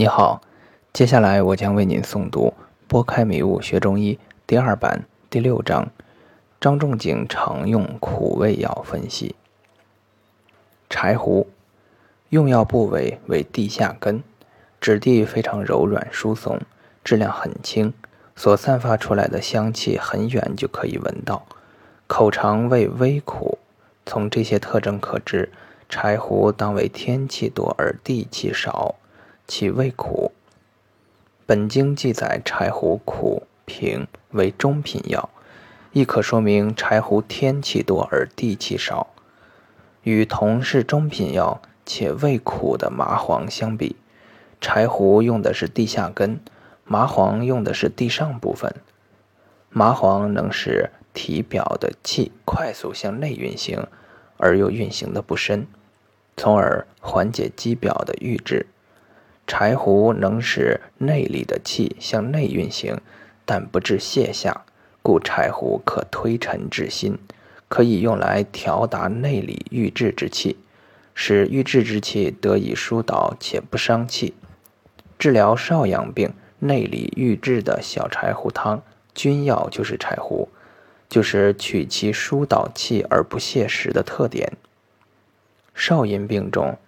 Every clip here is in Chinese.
你好，接下来我将为您诵读《拨开迷雾学中医》第二版第六章：张仲景常用苦味药分析。柴胡用药部位为地下根，质地非常柔软疏松，质量很轻，所散发出来的香气很远就可以闻到，口尝味微苦。从这些特征可知，柴胡当为天气多而地气少。其味苦。本经记载柴胡苦平为中品药，亦可说明柴胡天气多而地气少。与同是中品药且味苦的麻黄相比，柴胡用的是地下根，麻黄用的是地上部分。麻黄能使体表的气快速向内运行，而又运行的不深，从而缓解肌表的郁滞。柴胡能使内里的气向内运行，但不致泻下，故柴胡可推陈至新，可以用来调达内里郁滞之气，使郁滞之气得以疏导且不伤气。治疗少阳病内里郁滞的小柴胡汤，君药就是柴胡，就是取其疏导气而不泻实的特点。少阴病中。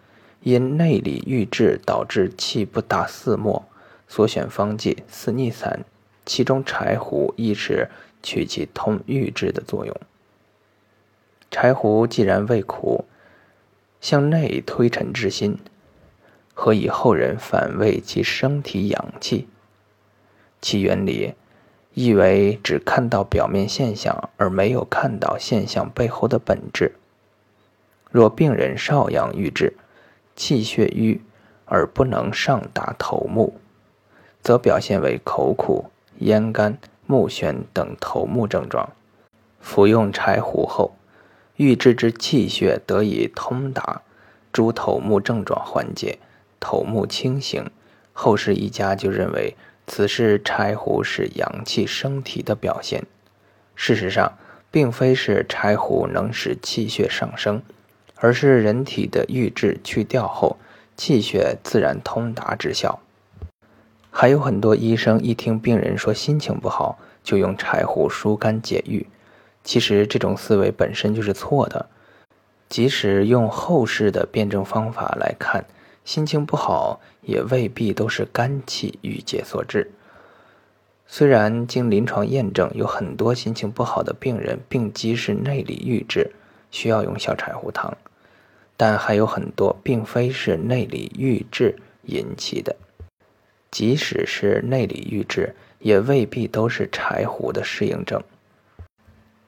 因内里郁滞导致气不达四末，所选方剂四逆散，其中柴胡亦是取其通郁滞的作用。柴胡既然味苦，向内推陈至新，何以后人反为其生体养气？其原理亦为只看到表面现象，而没有看到现象背后的本质。若病人少阳郁滞，气血瘀而不能上达头目，则表现为口苦、咽干、目眩等头目症状。服用柴胡后，郁滞之气血得以通达，诸头目症状缓解，头目清醒。后世一家就认为此是柴胡是阳气升提的表现。事实上，并非是柴胡能使气血上升。而是人体的郁滞去掉后，气血自然通达之效。还有很多医生一听病人说心情不好，就用柴胡疏肝解郁。其实这种思维本身就是错的。即使用后世的辩证方法来看，心情不好也未必都是肝气郁结所致。虽然经临床验证，有很多心情不好的病人病机是内里郁滞，需要用小柴胡汤。但还有很多并非是内里郁滞引起的，即使是内里郁滞，也未必都是柴胡的适应症。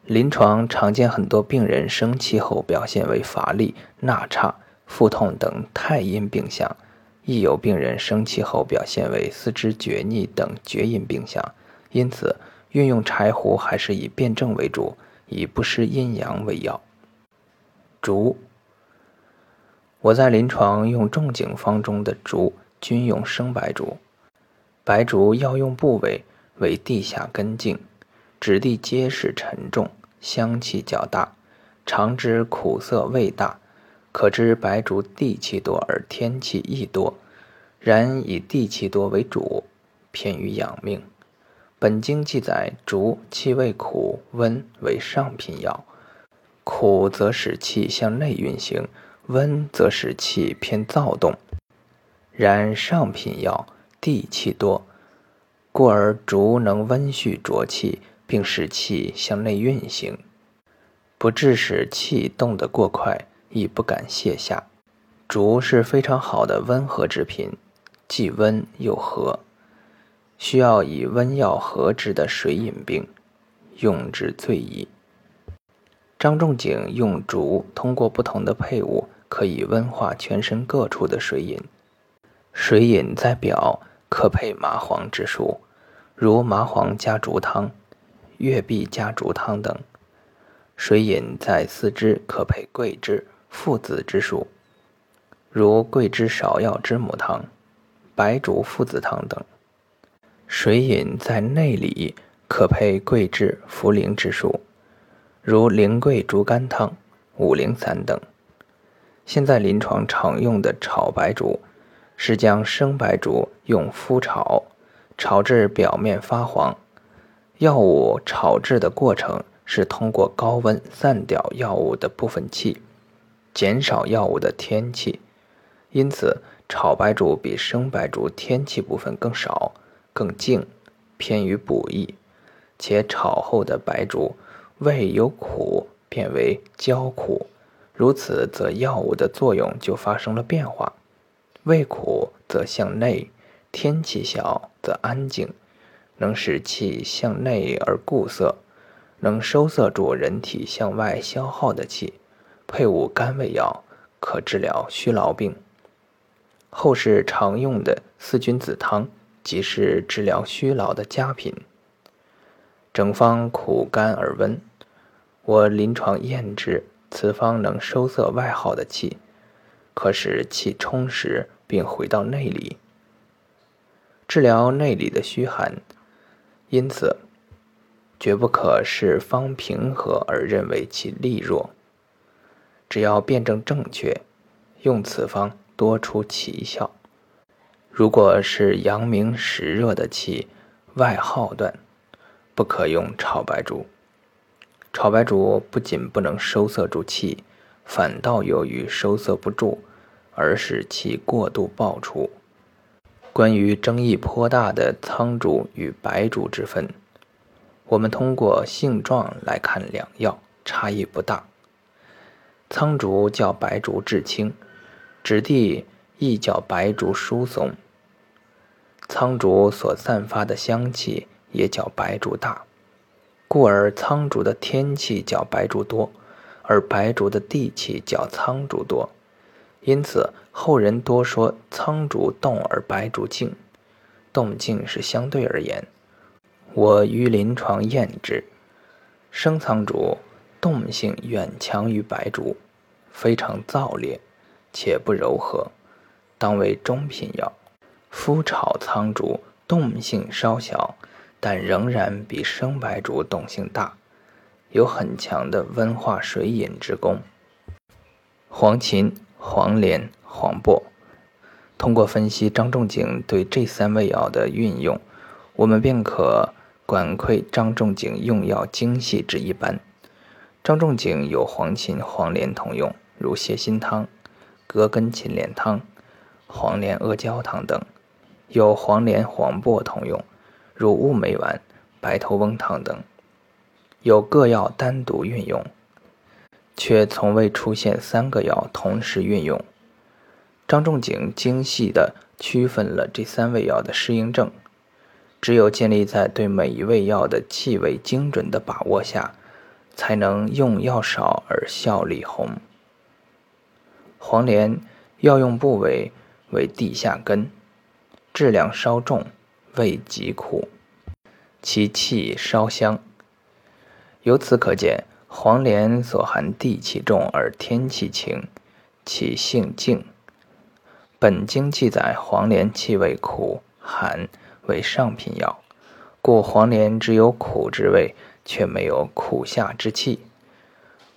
临床常见很多病人生气后表现为乏力、纳差、腹痛等太阴病象，亦有病人生气后表现为四肢厥逆等厥阴病象。因此，运用柴胡还是以辩证为主，以不失阴阳为要。竹。我在临床用仲景方中的竹，均用生白竹。白竹药用部位为地下根茎，质地结实沉重，香气较大，常知苦涩味大，可知白竹地气多而天气亦多。然以地气多为主，偏于养命。本经记载，竹气味苦温，为上品药，苦则使气向内运行。温则使气偏躁动，然上品药地气多，故而竹能温煦浊气，并使气向内运行，不致使气动得过快，亦不敢泻下。竹是非常好的温和之品，既温又和，需要以温药和之的水饮病，用之最宜。张仲景用竹通过不同的配伍。可以温化全身各处的水饮，水饮在表可配麻黄之术，如麻黄加竹汤、月碧加竹汤等；水饮在四肢可配桂枝、附子之术，如桂枝芍药知母汤、白术附子汤等；水饮在内里可配桂枝、茯苓之术，如苓桂竹甘汤、五苓散等。现在临床常用的炒白术，是将生白术用麸炒，炒至表面发黄。药物炒制的过程是通过高温散掉药物的部分气，减少药物的天气，因此炒白术比生白术天气部分更少、更静，偏于补益。且炒后的白术味由苦变为焦苦，如此则药物的作用就发生了变化。味苦则向内，天气小则安静，能使气向内而固涩，能收涩住人体向外消耗的气。配伍甘味药，可治疗虚劳病。后世常用的四君子汤，即是治疗虚劳的佳品。整方苦甘而温，我临床验之，此方能收涩外耗的气，可使气充实。并回到内里，治疗内里的虚寒，因此绝不可视方平和而认为其力弱。只要辩证正确，用此方多出奇效。如果是阳明实热的气外耗断，不可用炒白术。炒白术不仅不能收涩住气，反倒由于收涩不住。而使其过度爆出。关于争议颇大的苍术与白术之分，我们通过性状来看两药差异不大。苍术较白术质轻，质地亦较白术疏松。苍术所散发的香气也较白术大，故而苍竹的天气较白竹多，而白竹的地气较苍竹多。因此，后人多说苍竹动而白竹静，动静是相对而言。我于临床验之，生苍竹动性远强于白竹，非常燥烈，且不柔和，当为中品药。麸炒苍竹动性稍小，但仍然比生白术动性大，有很强的温化水饮之功。黄芩。黄连、黄柏，通过分析张仲景对这三味药的运用，我们便可管窥张仲景用药精细之一般。张仲景有黄芩、黄连同用，如泻心汤、葛根芩连汤、黄连阿胶汤等；有黄连、黄柏同用，如乌梅丸、白头翁汤等。有各药单独运用。却从未出现三个药同时运用。张仲景精细地区分了这三味药的适应症，只有建立在对每一味药的气味精准的把握下，才能用药少而效力宏。黄连药用部位为地下根，质量稍重，味极苦，其气稍香。由此可见。黄连所含地气重而天气轻，其性静。本经记载黄连气味苦寒，为上品药，故黄连只有苦之味，却没有苦下之气。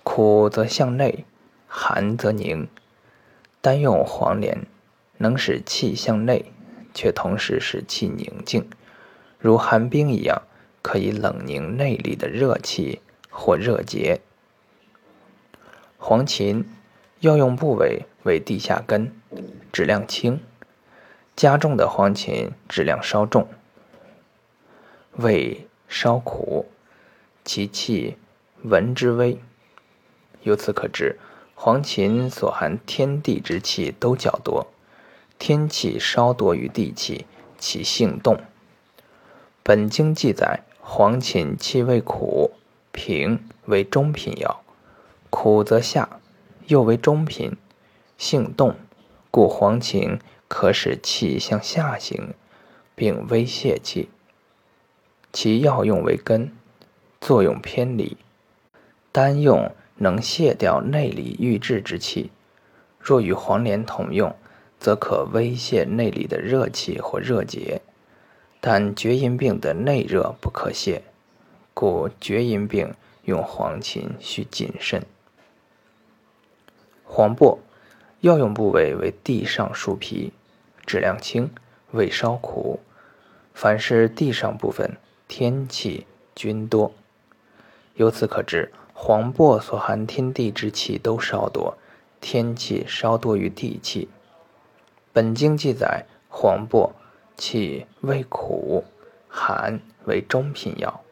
苦则向内，寒则凝。单用黄连，能使气向内，却同时使气宁静，如寒冰一样，可以冷凝内里的热气。或热结。黄芩药用部位为地下根，质量轻。加重的黄芩质量稍重，味稍苦，其气闻之微。由此可知，黄芩所含天地之气都较多，天气稍多于地气，其性动。本经记载，黄芩气味苦。平为中品药，苦则下，又为中品，性动，故黄芩可使气向下行，并微泄气。其药用为根，作用偏离，单用能泄掉内里郁滞之气；若与黄连同用，则可微泄内里的热气或热结。但厥阴病的内热不可泄。故厥阴病用黄芩需谨慎。黄柏药用部位为地上树皮，质量轻，味稍苦。凡是地上部分，天气均多。由此可知，黄柏所含天地之气都稍多，天气稍多于地气。本经记载，黄柏气味苦，寒为中品药。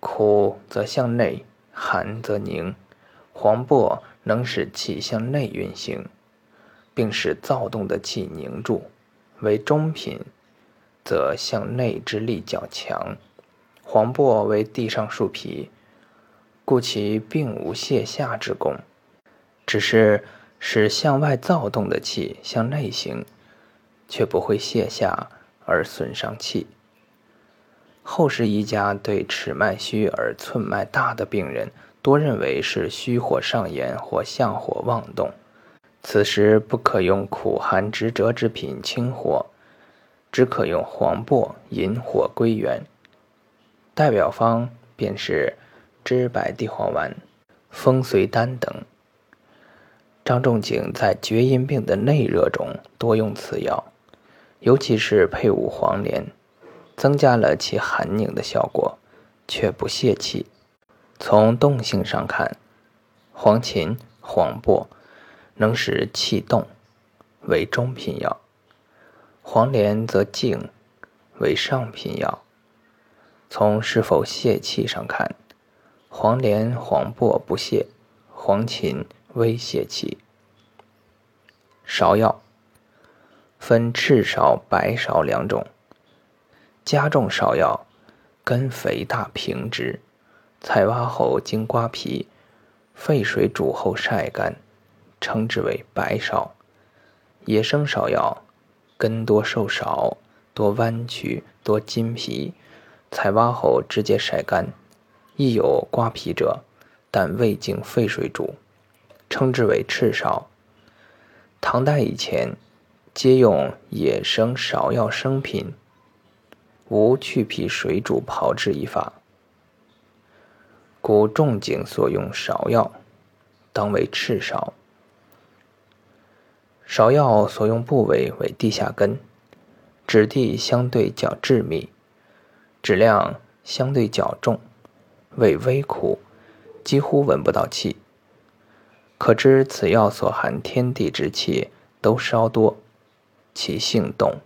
苦则向内，寒则凝。黄柏能使气向内运行，并使躁动的气凝住，为中品，则向内之力较强。黄柏为地上树皮，故其并无泻下之功，只是使向外躁动的气向内行，却不会泻下而损伤气。后世医家对尺脉虚而寸脉大的病人。多认为是虚火上炎或相火妄动，此时不可用苦寒直折之品清火，只可用黄柏引火归元。代表方便是知柏地黄丸、风随丹等。张仲景在厥阴病的内热中多用此药，尤其是配伍黄连，增加了其寒凝的效果，却不泄气。从动性上看，黄芩、黄柏能使气动，为中品药；黄连则静，为上品药。从是否泄气上看，黄连、黄柏不泄，黄芩微泄气。芍药分赤芍、白芍两种，加重芍药，根肥大平直。采挖后经刮皮，沸水煮后晒干，称之为白芍。野生芍药根多瘦少，多弯曲，多筋皮。采挖后直接晒干，亦有刮皮者，但未经沸水煮，称之为赤芍。唐代以前，皆用野生芍药生品，无去皮水煮炮制一法。故仲景所用芍药，当为赤芍。芍药所用部位为地下根，质地相对较致密，质量相对较重，味微苦，几乎闻不到气。可知此药所含天地之气都稍多，其性动。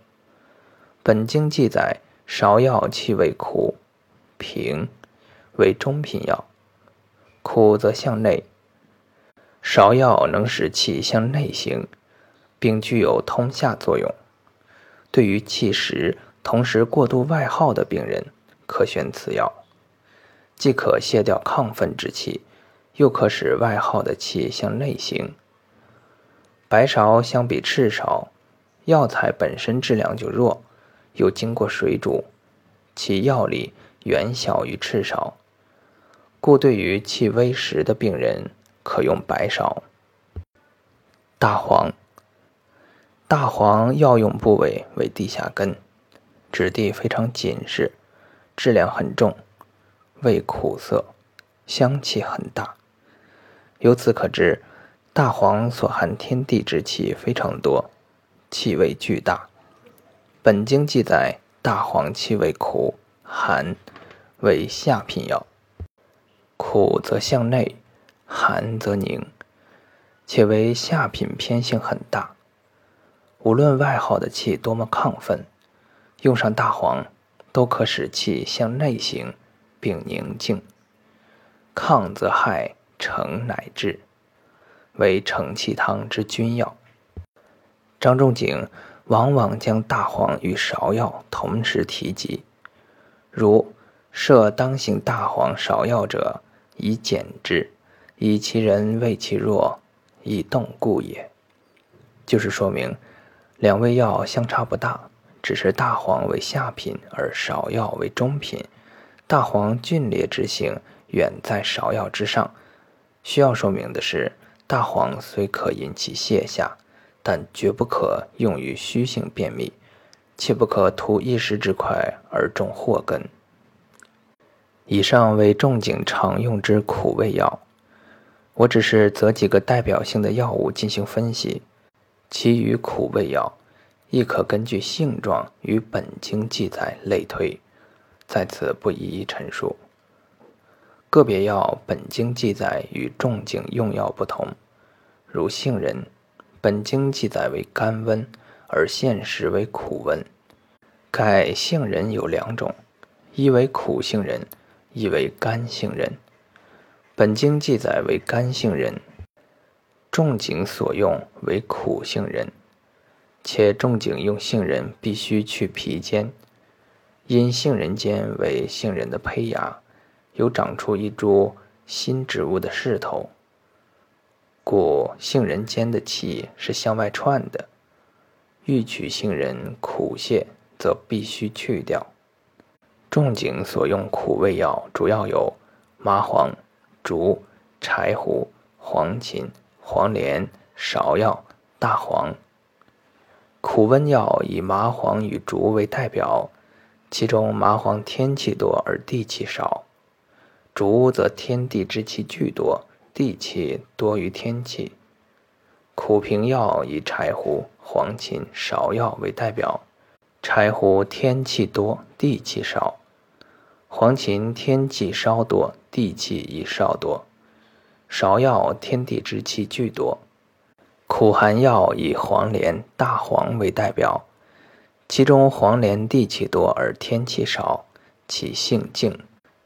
本经记载，芍药气味苦，平。为中品药，苦则向内。芍药能使气向内行，并具有通下作用。对于气实同时过度外耗的病人，可选此药，既可泻掉亢奋之气，又可使外耗的气向内行。白芍相比赤芍，药材本身质量就弱，又经过水煮，其药力远小于赤芍。故对于气微实的病人，可用白芍。大黄，大黄药用部位为地下根，质地非常紧实，质量很重，味苦涩，香气很大。由此可知，大黄所含天地之气非常多，气味巨大。本经记载，大黄气味苦寒，为下品药。苦则向内，寒则凝，且为下品偏性很大。无论外耗的气多么亢奋，用上大黄，都可使气向内行，并宁静。亢则害，成乃治，为承气汤之君药。张仲景往往将大黄与芍药同时提及，如设当行大黄、芍药者。以减之，以其人为其弱，以动故也。就是说明两味药相差不大，只是大黄为下品，而芍药为中品。大黄峻烈之性远在芍药之上。需要说明的是，大黄虽可引起泻下，但绝不可用于虚性便秘，切不可图一时之快而中祸根。以上为仲景常用之苦味药，我只是择几个代表性的药物进行分析，其余苦味药亦可根据性状与本经记载类推，在此不一一陈述。个别药本经记载与仲景用药不同，如杏仁，本经记载为甘温，而现实为苦温。盖杏仁有两种，一为苦杏仁，一为甘杏仁。本经记载为甘杏仁，仲景所用为苦杏仁，且仲景用杏仁必须去皮尖，因杏仁尖为杏仁的胚芽。有长出一株新植物的势头，故杏仁间的气是向外串的。欲取杏仁苦泻，则必须去掉。仲景所用苦味药主要有麻黄、竹、柴胡、黄芩、黄连、芍药、大黄。苦温药以麻黄与竹为代表，其中麻黄天气多而地气少。竹则天地之气俱多，地气多于天气。苦平药以柴胡、黄芩、芍药为代表。柴胡天气多，地气少；黄芩天气稍多，地气亦稍多。芍药天地之气俱多。苦寒药以黄连、大黄为代表，其中黄连地气多而天气少，其性静。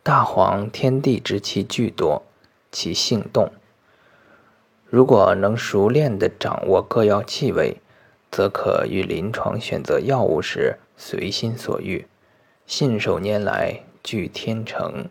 大黄天地之气俱多，其性动。如果能熟练的掌握各药气味，则可于临床选择药物时随心所欲，信手拈来，具天成。